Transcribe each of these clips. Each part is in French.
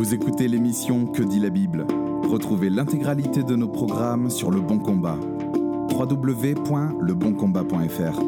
Vous écoutez l'émission Que dit la Bible Retrouvez l'intégralité de nos programmes sur Le Bon Combat. www.leboncombat.fr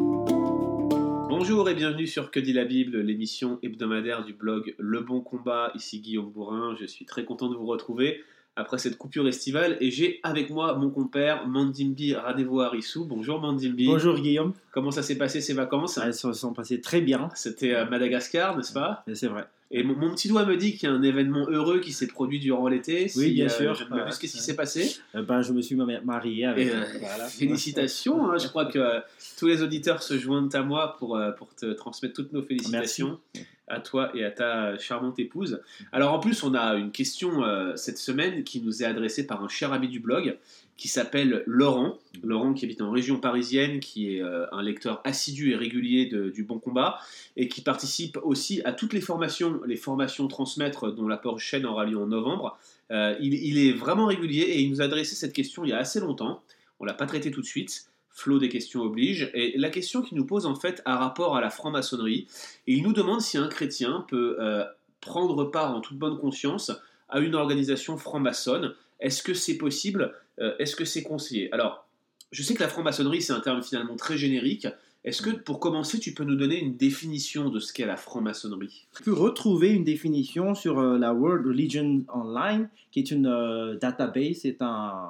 Bonjour et bienvenue sur Que dit la Bible, l'émission hebdomadaire du blog Le Bon Combat. Ici Guillaume Bourrin, je suis très content de vous retrouver après cette coupure estivale et j'ai avec moi mon compère Mandimbi Radevo Arissou. Bonjour Mandimbi. Bonjour Guillaume. Comment ça s'est passé ces vacances? Elles se sont passées très bien. C'était à Madagascar, n'est-ce pas? C'est vrai. Et mon, mon petit doigt me dit qu'il y a un événement heureux qui s'est produit durant l'été. Oui, bien euh, sûr. je ne m'abuse, qu'est-ce qui s'est passé Euh, ben, je me suis ma- marié avec. Et, euh, voilà. Félicitations, hein, je crois que tous les auditeurs se joignent à moi pour, pour te transmettre toutes nos félicitations à toi et à ta charmante épouse. Alors en plus, on a une question euh, cette semaine qui nous est adressée par un cher ami du blog qui s'appelle Laurent. Laurent qui habite en région parisienne, qui est euh, un lecteur assidu et régulier du Bon Combat et qui participe aussi à toutes les formations, les formations transmettre dont la prochaine aura lieu en novembre. Euh, il, il est vraiment régulier et il nous a adressé cette question il y a assez longtemps. On l'a pas traité tout de suite. Flot des questions oblige. Et la question qu'il nous pose en fait a rapport à la franc-maçonnerie. Et il nous demande si un chrétien peut euh, prendre part en toute bonne conscience à une organisation franc-maçonne. Est-ce que c'est possible Euh, Est-ce que c'est conseillé? Alors, je sais que la franc-maçonnerie, c'est un terme finalement très générique. Est-ce que pour commencer, tu peux nous donner une définition de ce qu'est la franc-maçonnerie? Tu peux retrouver une définition sur euh, la World Religion Online, qui est une euh, database, c'est un,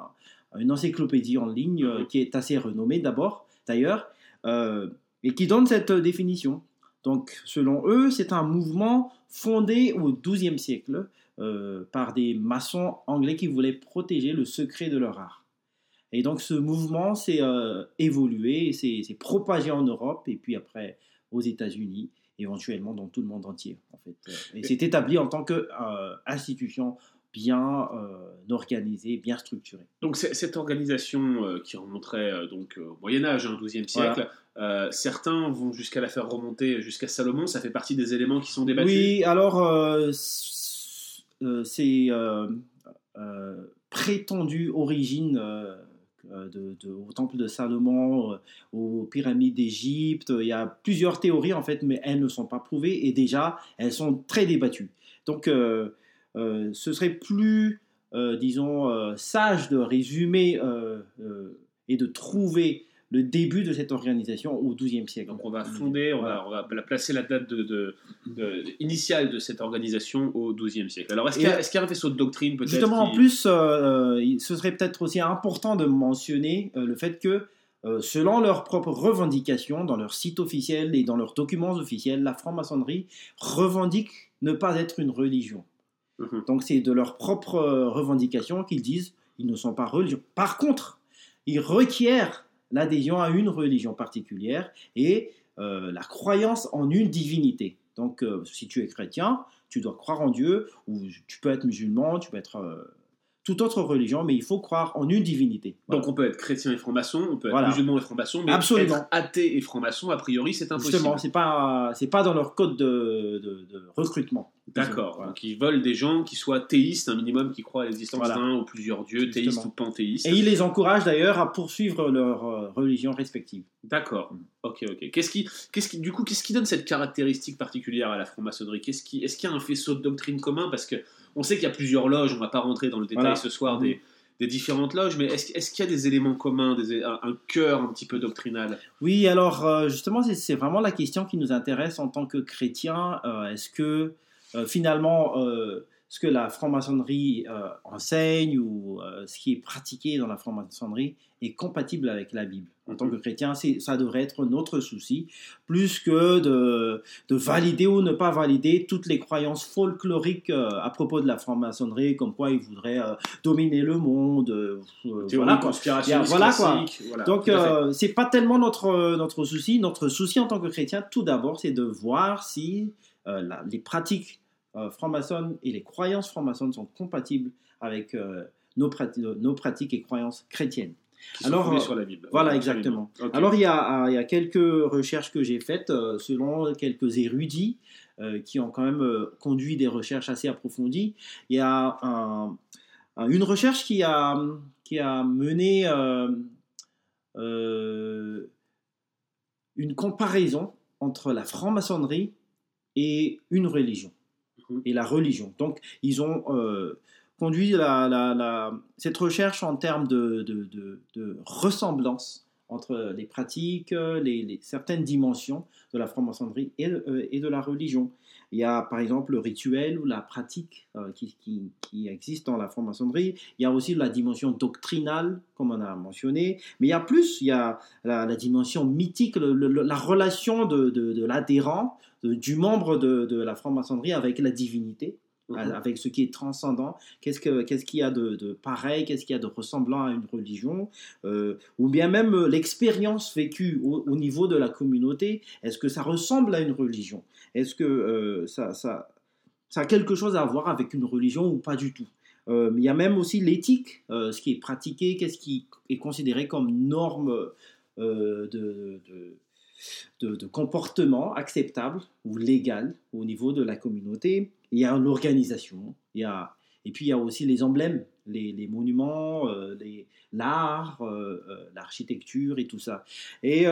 une encyclopédie en ligne euh, Mhm. qui est assez renommée d'abord, d'ailleurs, euh, et qui donne cette définition. Donc, selon eux, c'est un mouvement fondé au XIIe siècle euh, par des maçons anglais qui voulaient protéger le secret de leur art. Et donc, ce mouvement s'est euh, évolué, s'est s'est propagé en Europe, et puis après aux États-Unis, éventuellement dans tout le monde entier, en fait. Et c'est établi en tant qu'institution bien euh, organisée, bien structurée. Donc cette organisation euh, qui remonterait euh, donc au Moyen Âge, hein, 12e siècle, certains vont jusqu'à la faire remonter jusqu'à Salomon. Ça fait partie des éléments qui sont débattus. Oui, alors, c- euh, euh, euh, prétendue origine de, de- au temple de Salomon, aux pyramides d'Égypte. Il y a plusieurs théories, en fait, mais elles ne sont pas prouvées et déjà, elles sont très débattues. Donc, ce serait plus, disons, sage de résumer et de trouver le début de cette organisation au XIIe siècle. Donc on va fonder, on va, on va la placer la date de, de- de- initiale de cette organisation au 12e siècle. Alors est-ce qu'il y, a- y un faisceau de doctrine peut-être Justement, en plus, euh, il- ce serait peut-être aussi important de mentionner euh, le fait que, euh, selon leurs propres revendications, dans leur site officiel et dans leurs documents officiels, la franc-maçonnerie revendique ne pas être une religion. Mhm. Donc c'est de leurs propres euh, revendications qu'ils disent ils ne sont pas religion. Par contre, ils requièrent l'adhésion à une religion particulière et euh, la croyance en une divinité. Donc euh, si tu es chrétien, tu dois croire en Dieu, ou tu peux être musulman, tu peux être euh, toute autre religion, mais il faut croire en une divinité. Donc on peut être chrétien et franc-maçon, on peut être Voilà. musulman et franc-maçon, mais Absolument. être athée et franc-maçon, a priori, c'est impossible. Justement, c'est pas c'est pas dans leur code de, de- de recrutement. D'accord. Voilà. Donc ils veulent des gens qui soient théistes, un minimum qui croient à l'existence d'un ou plusieurs dieux, Justement. théistes ou panthéistes. Et ils les encouragent d'ailleurs à poursuivre leur euh, religion respective. D'accord. Mm. Ok, ok. Qu'est-ce qui, qu'est-ce qui, du coup, qu'est-ce qui donne cette caractéristique particulière à la franc-maçonnerie? Qu'est-ce qui, est-ce qu'il y a un faisceau de doctrine commun Parce que on sait qu'il y a plusieurs loges. On va pas rentrer dans le détail Voilà. ce soir des, des différentes loges, mais est-ce, qu'il y a des éléments communs, des, un, un cœur un petit peu doctrinal? Oui, alors euh, justement, c'est- vraiment la question qui nous intéresse en tant que chrétiens. Euh, Est-ce que euh, finalement, ce que la franc-maçonnerie euh, enseigne ou euh, ce qui est pratiqué dans la franc-maçonnerie est compatible avec la Bible En tant que chrétien, c'est- ça devrait être notre souci, plus que de, de valider ou ne pas valider toutes les croyances folkloriques euh, à propos de la franc-maçonnerie, comme quoi ils voudraient dominer le monde. voilà, quoi. conspirationniste Voilà, quoi. voilà, Donc, c'est pas tellement notre, notre souci. Notre souci en tant que chrétien, tout d'abord, c'est de voir si la- les pratiques euh, franc-maçonnes et les croyances franc-maçonnes sont compatibles avec euh, nos, prati- nos pratiques et croyances chrétiennes. Qui alors, euh, sur la Bible. Voilà, exactement. Alors, il y, a, il y a quelques recherches que j'ai faites euh, selon quelques érudits euh, qui ont quand même euh, conduit des recherches assez approfondies. Il y a un- un- une recherche qui a, qui a mené euh, euh, une comparaison entre la franc-maçonnerie et une religion. Et la religion. Donc, ils ont euh, conduit la, cette recherche en termes de, ressemblance entre les pratiques, les, certaines dimensions de la franc-maçonnerie et, et, de la religion. Il y a par exemple le rituel ou la pratique euh, qui, existe dans la franc-maçonnerie. Il y a aussi la dimension doctrinale, comme on a mentionné. Mais il y a plus, il y a la, dimension mythique, la relation de, l'adhérent, du membre de, la franc-maçonnerie avec la divinité. Mhm. avec ce qui est transcendant, qu'est-ce qu'il qu'est-ce qu'il y a de, pareil, qu'est-ce qu'il y a de ressemblant à une religion, euh, ou bien même euh, l'expérience vécue au, au, niveau de la communauté, est-ce que ça ressemble à une religion? Est-ce que euh, ça, ça, ça, a quelque chose à voir avec une religion ou pas du tout? Euh, Il y a même aussi l'éthique, ce qui est pratiqué, qu'est-ce qui est considéré comme norme de, de, comportement acceptable ou légal au niveau de la communauté. Il y a l'organisation, il y a, et puis il y a aussi les emblèmes, les, monuments, l'art, l'architecture et tout ça. Et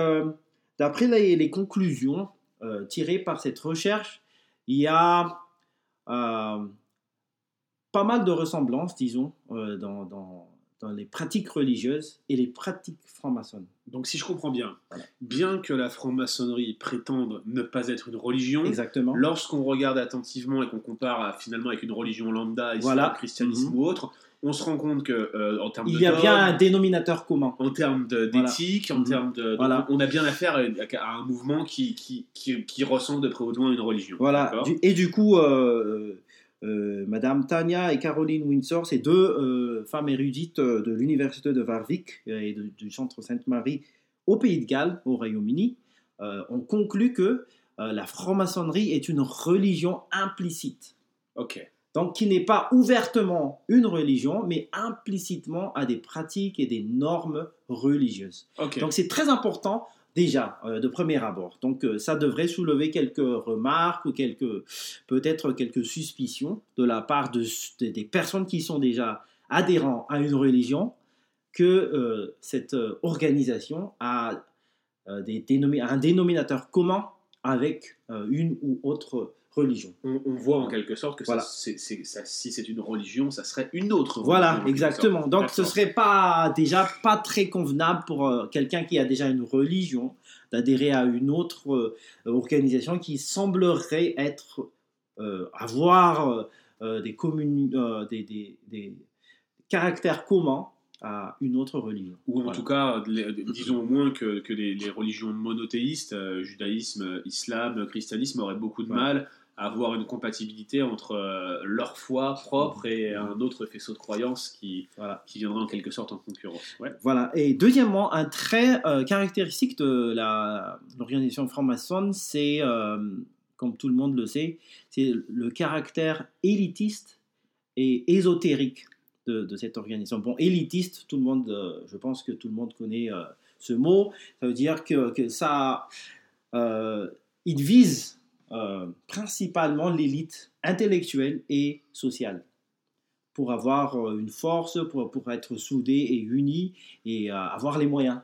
d'après les, les, conclusions euh, tiré par cette recherche, il y a euh, pas mal de ressemblances, disons, euh, dans, dans, les pratiques religieuses et les pratiques franc-maçonnes. Donc, si je comprends bien, bien que la franc-maçonnerie prétende ne pas être une religion, Exactement. lorsqu'on regarde attentivement et qu'on compare finalement avec une religion lambda, islam, christianisme mhm. ou autre, on se rend compte que euh, en termes il y a bien un dénominateur commun en termes d'éthique en mhm. termes de voilà. on a bien affaire à un mouvement qui qui, qui, ressemble de près ou de loin à une religion voilà et du coup euh, euh, Madame Tania et Caroline Windsor, ces deux femmes érudites de l'université de Warwick et du centre Sainte-Marie au Pays de Galles, au Royaume-Uni, ont conclu que la franc-maçonnerie est une religion implicite. Ok. Donc, qui n'est pas ouvertement une religion, mais implicitement à des pratiques et des normes religieuses. Donc, c'est très important déjà euh, de premier abord. Donc, euh, ça devrait soulever quelques remarques ou quelques, peut-être quelques suspicions de la part de, des personnes qui sont déjà adhérents à une religion que euh, cette organisation a des un dénominateur commun avec une ou autre religion. On, voit en quelque sorte que voilà. si c'est une religion, ça serait une autre religion. Voilà, exactement. Donc ce serait pas déjà pas très convenable pour euh, quelqu'un qui a déjà une religion d'adhérer à une autre euh, organisation qui semblerait être euh, avoir des, des, des, caractères communs à une autre religion. Ou en tout cas, disons au moins que, que les, religions monothéistes, judaïsme, islam, christianisme, auraient beaucoup de mal avoir une compatibilité entre euh, leur foi propre et un autre faisceau de croyances qui, voilà. qui viendrait en quelque sorte en concurrence. Voilà. Et deuxièmement, un trait euh, caractéristique de l'organisation franc-maçonne, c'est, euh, comme tout le monde le sait, c'est le caractère élitiste et ésotérique de, cette organisation. Bon, élitiste, tout le monde, je pense que tout le monde connaît ce mot. Ça veut dire que ça, il vise euh, principalement l'élite intellectuelle et sociale pour avoir euh, une force, pour, pour être soudé et uni et euh, avoir les moyens.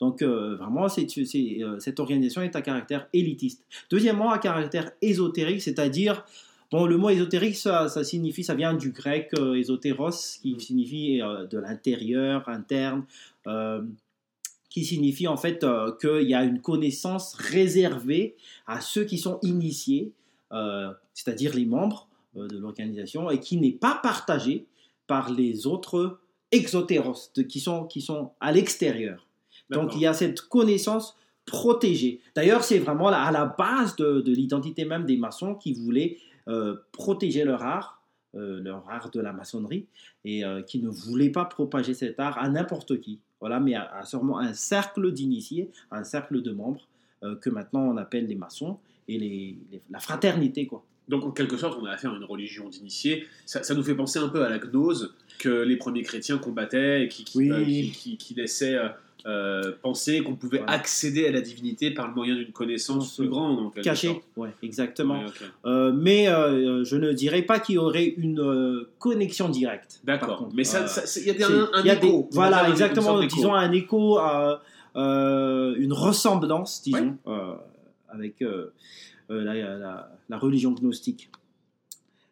Donc vraiment, c'est, cette organisation est à caractère élitiste. Deuxièmement, à caractère ésotérique, c'est-à-dire, bon, le mot ésotérique, ça, ça, signifie, ça vient du grec ésotéros, qui signifie de l'intérieur, interne qui signifie en fait euh, qu'il y a une connaissance réservée à ceux qui sont initiés, euh, c'est-à-dire les membres euh, de l'organisation, et qui n'est pas partagée par les autres exotéros, qui, sont, qui sont à l'extérieur. Donc il y a cette connaissance protégée. D'ailleurs, c'est vraiment à la base de, l'identité même des maçons qui voulaient protéger leur art, leur art de la maçonnerie, et qui ne voulaient pas propager cet art à n'importe qui. Voilà, mais à, sûrement un cercle d'initiés, un cercle de membres euh, que maintenant on appelle les maçons et les, la fraternité. Donc en quelque sorte, on a affaire à une religion d'initiés. Ça, nous fait penser un peu à la gnose que les premiers chrétiens combattaient et qui, qui, euh, qui, laissaient euh, euh, penser qu'on pouvait accéder à la divinité par le moyen d'une connaissance plus grande. Cachée, ouais, exactement. Euh, mais je ne dirais pas qu'il y aurait une connexion directe. D'accord. Mais il y a, un, écho. voilà, exactement. disons un écho, une ressemblance, disons, avec la, religion gnostique.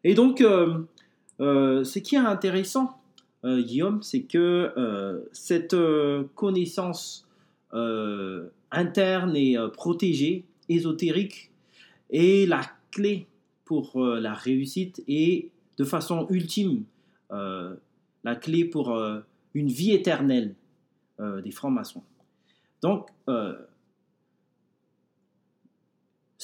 Et donc, ce qui est intéressant, Guillaume, c'est que cette connaissance interne et protégée, ésotérique, est la clé pour la réussite et de façon ultime la clé pour une vie éternelle des francs-maçons. Donc,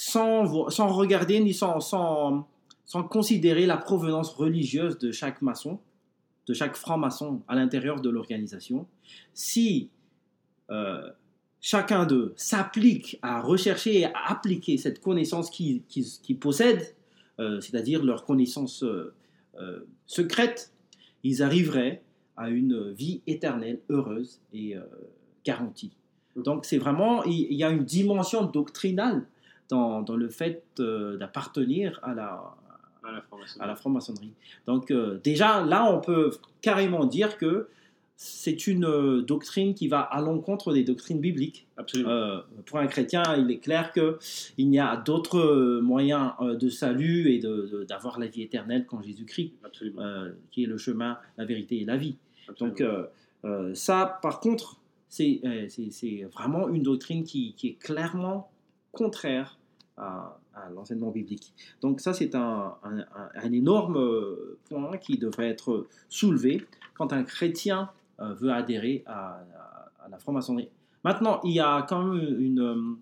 sans, sans regarder ni sans, sans, sans, considérer la provenance religieuse de chaque maçon, de chaque franc-maçon à l'intérieur de l'organisation, si euh, chacun d'eux s'applique à rechercher et à appliquer cette connaissance qu'ils qui, possèdent, euh, c'est-à-dire leur connaissance euh, secrète, ils arriveraient à une vie éternelle, heureuse et garantie. Donc c'est vraiment, il y a une dimension doctrinale dans, dans le fait euh, d'appartenir à la, à la franc-maçonnerie. Donc euh, déjà, là, on peut carrément dire que c'est une euh, doctrine qui va à l'encontre des doctrines bibliques. Absolument. pour un chrétien, il est clair qu'il n'y a d'autres moyens de salut et d'avoir la vie éternelle qu'en Jésus-Christ, qui est le chemin, la vérité et la vie. Donc ça, par contre, c'est vraiment une doctrine qui, qui est clairement contraire à, l'enseignement biblique. Donc ça, c'est un, un, énorme euh, point qui devrait être soulevé quand un chrétien euh, veut adhérer à, la franc-maçonnerie. Maintenant, il y a quand même une, euh,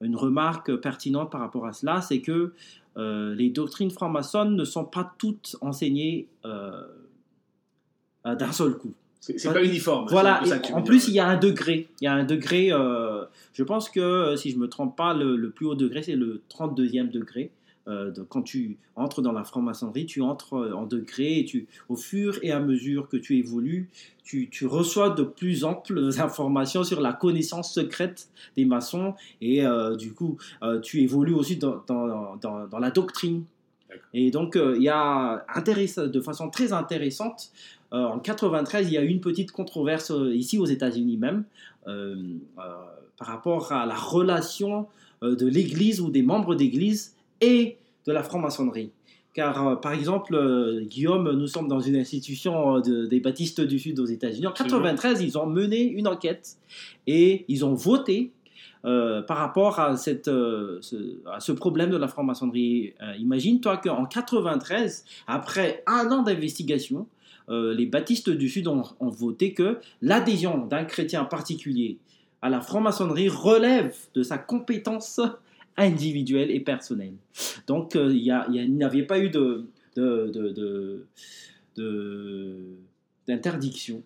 une remarque pertinente par rapport à cela, c'est que les doctrines franc-maçonnes ne sont pas toutes enseignées d'un seul coup. C'est pas uniforme. Voilà, en plus, il y a un degré. Il y a un degré, euh, je pense que euh, si je me trompe pas, le, plus haut degré, c'est le 32e degré. Euh, quand tu entres dans la franc-maçonnerie, tu entres en degré et tu, au fur et à mesure que tu évolues, tu, tu reçois de plus amples informations sur la connaissance secrète des maçons et du coup, tu évolues aussi dans, dans, dans, dans la doctrine. Et donc, il y a de façon très intéressante euh, en 93, il y a eu une petite controverse euh, ici aux États-Unis même euh, par rapport à la relation de l'Église ou des membres d'Église et de la franc-maçonnerie. Car, par exemple, Guillaume, nous sommes dans une institution des baptistes du Sud aux États-Unis. En 93, ils ont mené une enquête et ils ont voté par rapport à, cette, ce, à, ce, problème de la franc-maçonnerie. Imagine-toi qu'en 93, après un an d'investigation, euh, les baptistes du Sud ont, voté que l'adhésion d'un chrétien particulier à la franc-maçonnerie relève de sa compétence individuelle et personnelle. Donc euh, il n'y avait pas eu d'interdiction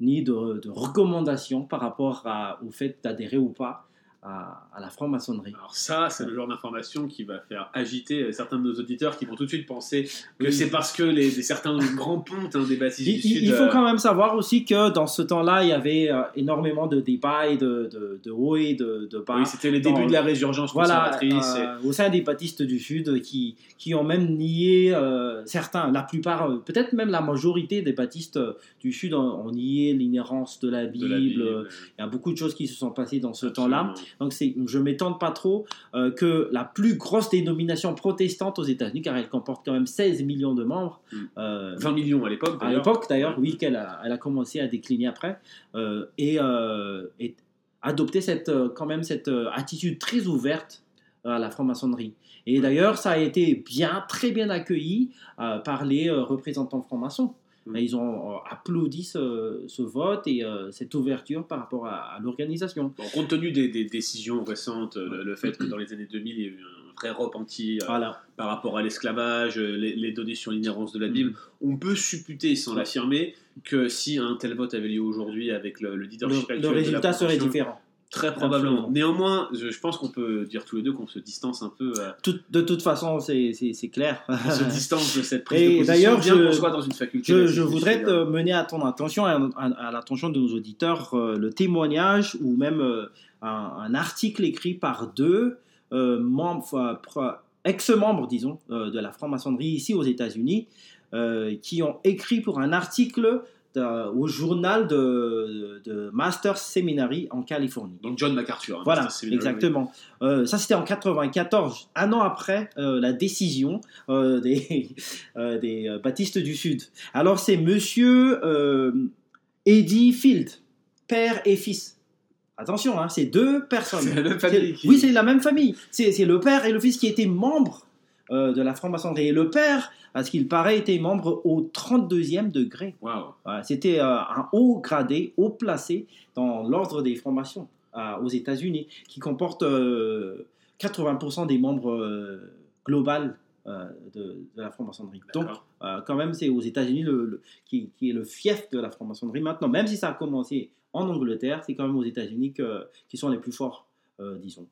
ni de, recommandation par rapport au fait d'adhérer ou pas à, la franc-maçonnerie. Alors ça, c'est le genre d'information qui va faire agiter certains de nos auditeurs qui vont tout de suite penser que c'est parce que les, certains grands pontes hein, des baptistes il, du Sud... Il faut euh, quand même savoir aussi que dans ce temps-là, il y avait euh, énormément de débats et de, de, de hauts et de, de bas. Oui, c'était les débuts de la résurgence voilà, euh, Au sein des baptistes du Sud qui, qui ont même nié, certains, la plupart, peut-être même la majorité des baptistes du Sud ont, nié l'inhérence de la Bible. Il y a beaucoup de choses qui se sont passées dans ce temps-là. Donc je ne m'étonne pas trop euh, que la plus grosse dénomination protestante aux États-Unis, car elle comporte quand même 16 millions de membres. 20 hmm. euh, millions à l'époque. À l'époque d'ailleurs, oui, qu'elle a, elle a commencé à décliner après. Euh, et, et, adopter cette, quand même cette attitude très ouverte à la franc-maçonnerie. Et d'ailleurs, ça a été bien, très bien accueilli par les représentants francs-maçons. Mm. Ils ont euh, applaudi ce, vote et euh, cette ouverture par rapport à, l'organisation. compte tenu des, décisions récentes, le, fait que dans les années 2000, il y a eu un vrai repenti euh, par rapport à l'esclavage, les, données sur l'inhérence de la Bible, mm. on peut supputer, sans l'affirmer, que si un tel vote avait lieu aujourd'hui avec le, leadership le, le résultat serait différent. Très probablement. Néanmoins, je, pense qu'on peut dire tous les deux qu'on se distance un peu. Euh, de toute façon, c'est clair. On se distance de cette prise Et d'ailleurs, je, soit dans une faculté. Je, voudrais te mener à ton attention, à, l'attention de nos auditeurs, euh, le témoignage ou même euh, un, article écrit par deux membres, ex-membres, disons, de la franc-maçonnerie ici aux États-Unis, qui ont écrit pour un article euh, au journal de, de Master Seminary en Californie. Donc John MacArthur. hein, Voilà, exactement. Euh, ça, c'était en 94, un an après euh, la décision euh, des, des baptistes du Sud. Alors, c'est monsieur Eddie Field, père et fils. Attention, hein, c'est deux personnes. C'est Oui, c'est la même famille. C'est le père et le fils qui étaient membres euh, de la franc-maçonnerie. Et le père, à ce qu'il paraît, était membre au 32e degré. C'était euh, un haut gradé, haut placé dans l'ordre des francs-maçons euh, aux États-Unis, qui comporte euh, 80% des membres global de, de la franc-maçonnerie. Donc, quand même, c'est aux États-Unis le, le- qui, qui est le fief de la franc-maçonnerie maintenant. Même si ça a commencé en Angleterre, c'est quand même aux États-Unis qui sont les plus forts, disons.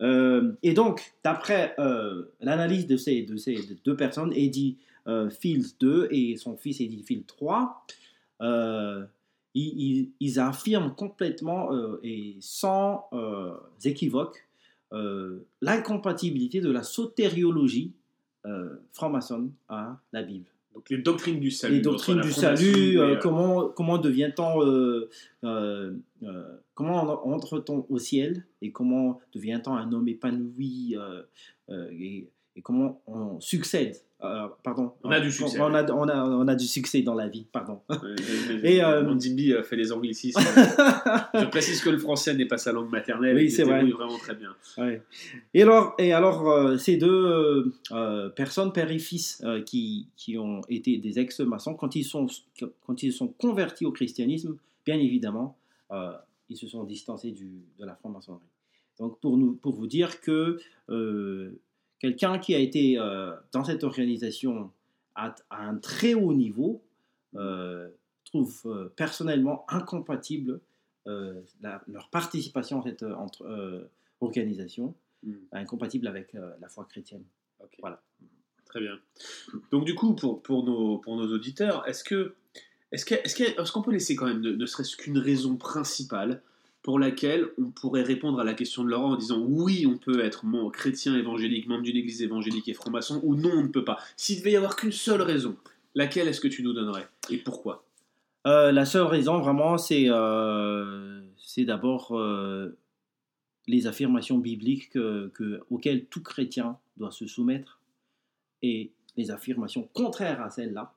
Euh, et donc, d'après euh, l'analyse de ces, de ces deux personnes, Eddie euh, Fields 2 et son fils Eddie Fields 3, euh, ils, ils- affirment complètement et sans équivoque l'incompatibilité de la sotériologie franc-maçonne à la Bible. Donc les doctrines du salut. Les doctrines du salut, euh, euh, comment, comment devient-on, euh, comment en- entre-t-on au ciel et comment devient-on un homme épanoui et, et comment on succède. Euh, pardon. On a du succès. On a, on, a, on a du succès dans la vie, pardon. euh, Et, Et euh, euh, fait les anglicismes. Je précise que le français n'est pas sa langue maternelle. Oui, il c'est vrai. vraiment très bien. Ouais. Et alors, et alors euh, ces deux euh, euh, personnes, père et fils, euh, qui, qui ont été des ex-maçons, quand ils sont, quand ils sont convertis au christianisme, bien évidemment, euh, ils se sont distancés du, de la franc-maçonnerie. Donc, pour, nous, pour vous dire que euh, quelqu'un qui a été euh, dans cette organisation à, à un très haut niveau euh, trouve euh, personnellement incompatible la- leur participation à cette entre, organisation Hmm. incompatible avec la foi chrétienne. Voilà. Très bien. Donc du coup, pour, pour, nos, pour nos auditeurs, est-ce que est-ce que- est-ce que- est-ce qu'on peut laisser quand même ne, ne serait-ce qu'une raison principale pour laquelle on pourrait répondre à la question de Laurent en disant oui, on peut être chrétien évangélique, membre d'une église évangélique et franc-maçon, ou non, on ne peut pas. S'il devait y avoir qu'une seule raison, laquelle est-ce que tu nous donnerais et pourquoi? Euh, la seule raison, vraiment, c'est euh, d'abord euh, les affirmations bibliques que- que- auxquelles tout chrétien doit se soumettre et les affirmations contraires à celles-là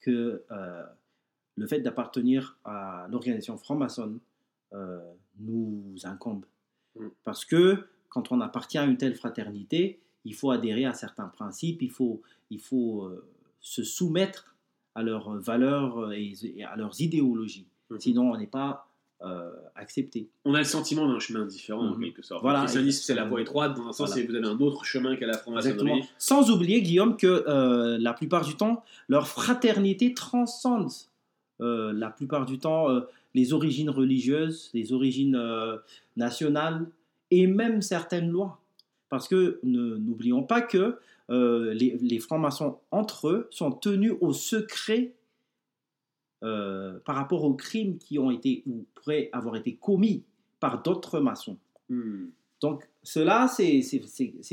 que euh, le fait d'appartenir à l'organisation franc-maçonne nous incombe. Mm. Parce que quand on appartient à une telle fraternité, il faut adhérer à certains principes, il faut, il faut euh, se soumettre à leurs valeurs et, et à leurs idéologies. Mhm. Sinon, on n'est pas euh, accepté. On a le sentiment d'un chemin différent en Mhm. quelque sorte. Voilà. le christianisme, c'est la voie étroite, dans un sens, Voilà. vous avez un autre chemin qu'à la franc-maçonnerie. Sans oublier, Guillaume, que euh, la plupart du temps, leur fraternité transcende euh, la plupart du temps euh, les origines religieuses, les origines euh, nationales et même certaines lois. Parce que n'oublions pas que euh, les, les francs-maçons entre eux sont tenus au secret euh, par rapport aux crimes qui ont été ou pourraient avoir été commis par d'autres maçons. Hmm, Donc cela, c'est-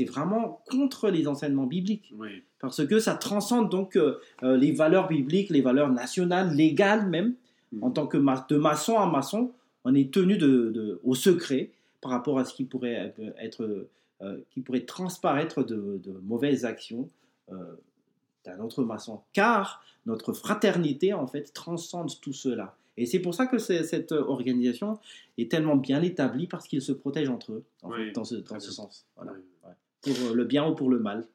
vraiment contre les enseignements bibliques oui. parce que ça transcende donc euh, les valeurs bibliques, les valeurs nationales, légales même. Mhm. En tant que ma- de maçon à maçon, on est tenu de, de- au secret par rapport à ce qui pourrait être, euh, qui pourrait transparaître de, de mauvaises actions euh, d'un autre maçon. Car notre fraternité en fait transcende tout cela. Et c'est pour ça que cette organisation est tellement bien établie parce qu'ils se protègent entre eux en Oui, fait, dans ce, dans sens. Voilà. Ouais. Pour le bien ou pour le mal.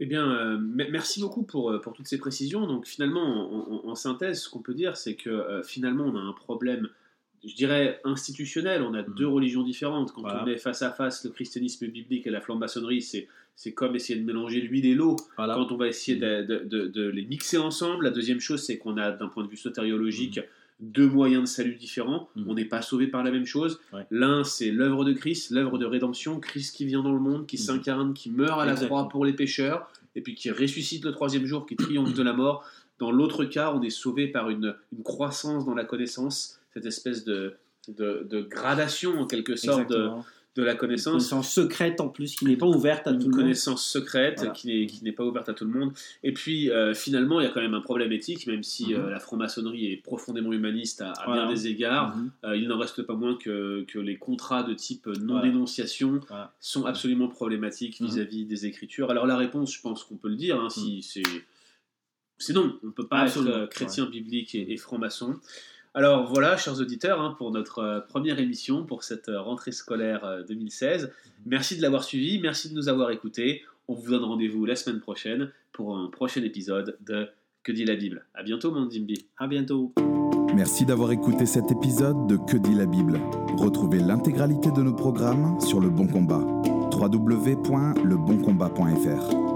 Eh bien, euh, me- merci beaucoup pour, euh, pour toutes ces précisions. Donc, finalement, en, en- en synthèse, ce qu'on peut dire, c'est que euh, finalement, on a un problème, je dirais, institutionnel. On a deux religions différentes. Quand Voilà. on met face à face le christianisme biblique et la franc-maçonnerie, c'est, c'est comme essayer de mélanger l'huile et l'eau. Voilà. Quand on va essayer de, de- de- de les mixer ensemble, la deuxième chose, c'est qu'on a, d'un point de vue sotériologique, deux moyens de salut différents. Mhm. On n'est pas sauvé par la même chose. Ouais. L'un, c'est l'œuvre de Christ, l'œuvre de rédemption, Christ qui vient dans le monde, qui Mhm. s'incarne, qui meurt à la Exactement. croix pour les pécheurs, et puis qui ressuscite le troisième jour, qui triomphe de la mort. Dans l'autre cas, on est sauvé par une, une croissance dans la connaissance, cette espèce de, de, de gradation en quelque sorte de, Exactement. de la connaissance. Une connaissance secrète en plus, qui n'est pas ouverte à tout le monde. Une connaissance secrète Voilà. qui n'est- pas ouverte à tout le monde. Et puis, euh, finalement, il y a quand même un problème éthique, même si Mhm. euh, la franc-maçonnerie est profondément humaniste à, à Voilà. bien des égards. Mhm. Euh, il n'en reste pas moins que, que les contrats de type non-dénonciation Voilà. sont absolument problématiques Mhm. vis-à-vis des écritures. Alors la réponse, je pense qu'on peut le dire, hein, si c'est c'est non, on ne peut pas Absolument, être chrétien biblique et, et franc-maçon. Alors voilà, chers auditeurs, hein, pour notre euh, première émission, pour cette euh, rentrée scolaire euh, 2016. Merci de l'avoir suivi, merci de nous avoir écoutés. On vous donne rendez-vous la semaine prochaine pour un prochain épisode de Que dit la Bible. À bientôt, mon Dimbi. À bientôt. Merci d'avoir écouté cet épisode de Que dit la Bible. Retrouvez l'intégralité de nos programmes sur Le Bon Combat. www.leboncombat.fr